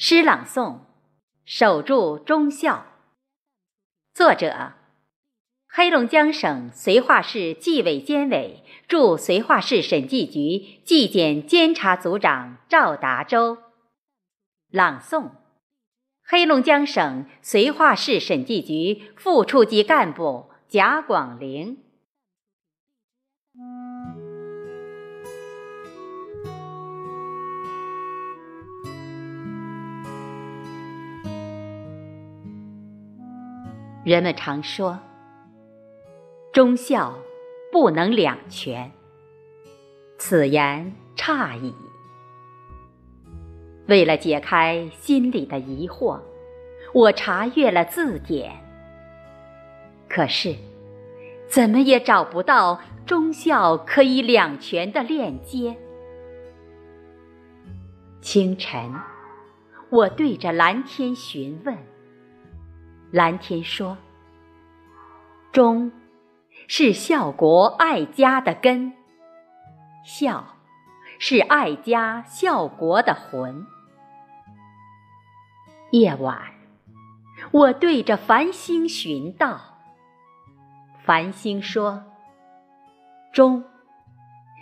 诗朗诵：守住忠孝。作者：黑龙江省绥化市纪委监委驻绥化市审计局纪检监察组长赵达洲。朗诵：黑龙江省绥化市审计局副处级干部贾广玲。人们常说，忠孝不能两全。此言差矣。为了解开心里的疑惑，我查阅了字典，可是怎么也找不到忠孝可以两全的链接。清晨，我对着蓝天询问。蓝天说：“忠，是孝国爱家的根；孝，是爱家孝国的魂。”夜晚，我对着繁星寻道。繁星说：“忠，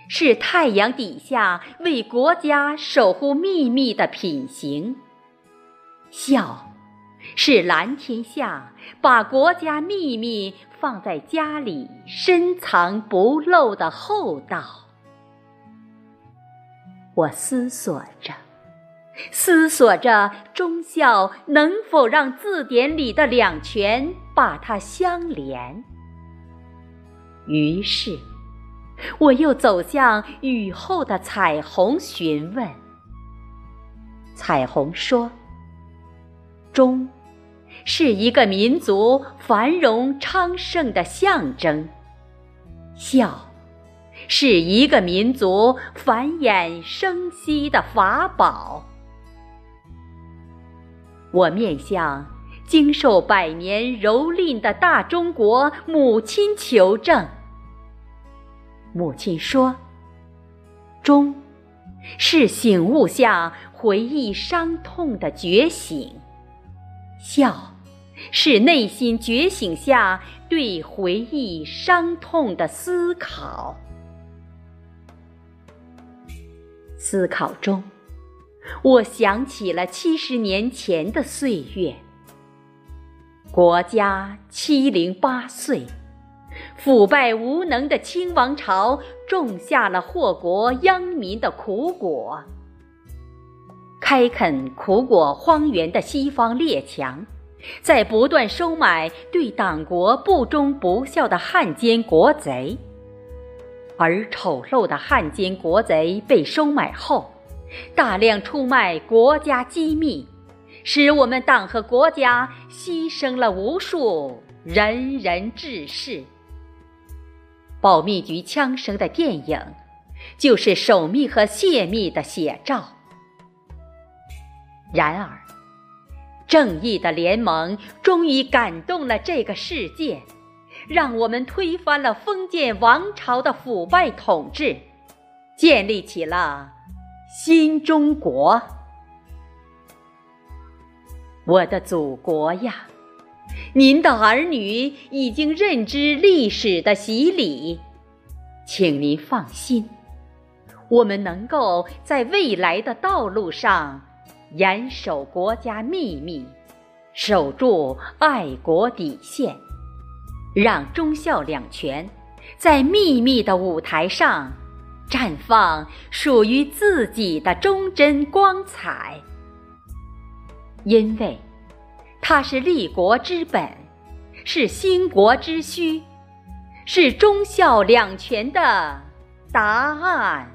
是太阳底下为国家守护秘密的品行；孝。”是蓝天下把国家秘密放在家里深藏不露的厚道。我思索着，思索着忠孝能否让字典里的两全把它相连。于是，我又走向雨后的彩虹询问。彩虹说：“忠。”是一个民族繁荣昌盛的象征，孝是一个民族繁衍生息的法宝。我面向经受百年蹂躏的大中国母亲求证，母亲说：“忠是醒悟下回忆伤痛的觉醒，孝。”是内心觉醒下对回忆伤痛的思考。思考中，我想起了七十年前的岁月。国家七零八碎，腐败无能的清王朝种下了祸国殃民的苦果。开垦苦果荒原的西方列强。在不断收买对党国不忠不孝的汉奸国贼，而丑陋的汉奸国贼被收买后，大量出卖国家机密，使我们党和国家牺牲了无数仁人志士。保密局枪声的电影，就是守密和泄密的写照。然而。正义的联盟终于感动了这个世界，让我们推翻了封建王朝的腐败统治，建立起了新中国。我的祖国呀，您的儿女已经认知历史的洗礼，请您放心，我们能够在未来的道路上。严守国家秘密，守住爱国底线，让忠孝两全在秘密的舞台上绽放属于自己的忠贞光彩。因为它是立国之本，是兴国之需，是忠孝两全的答案。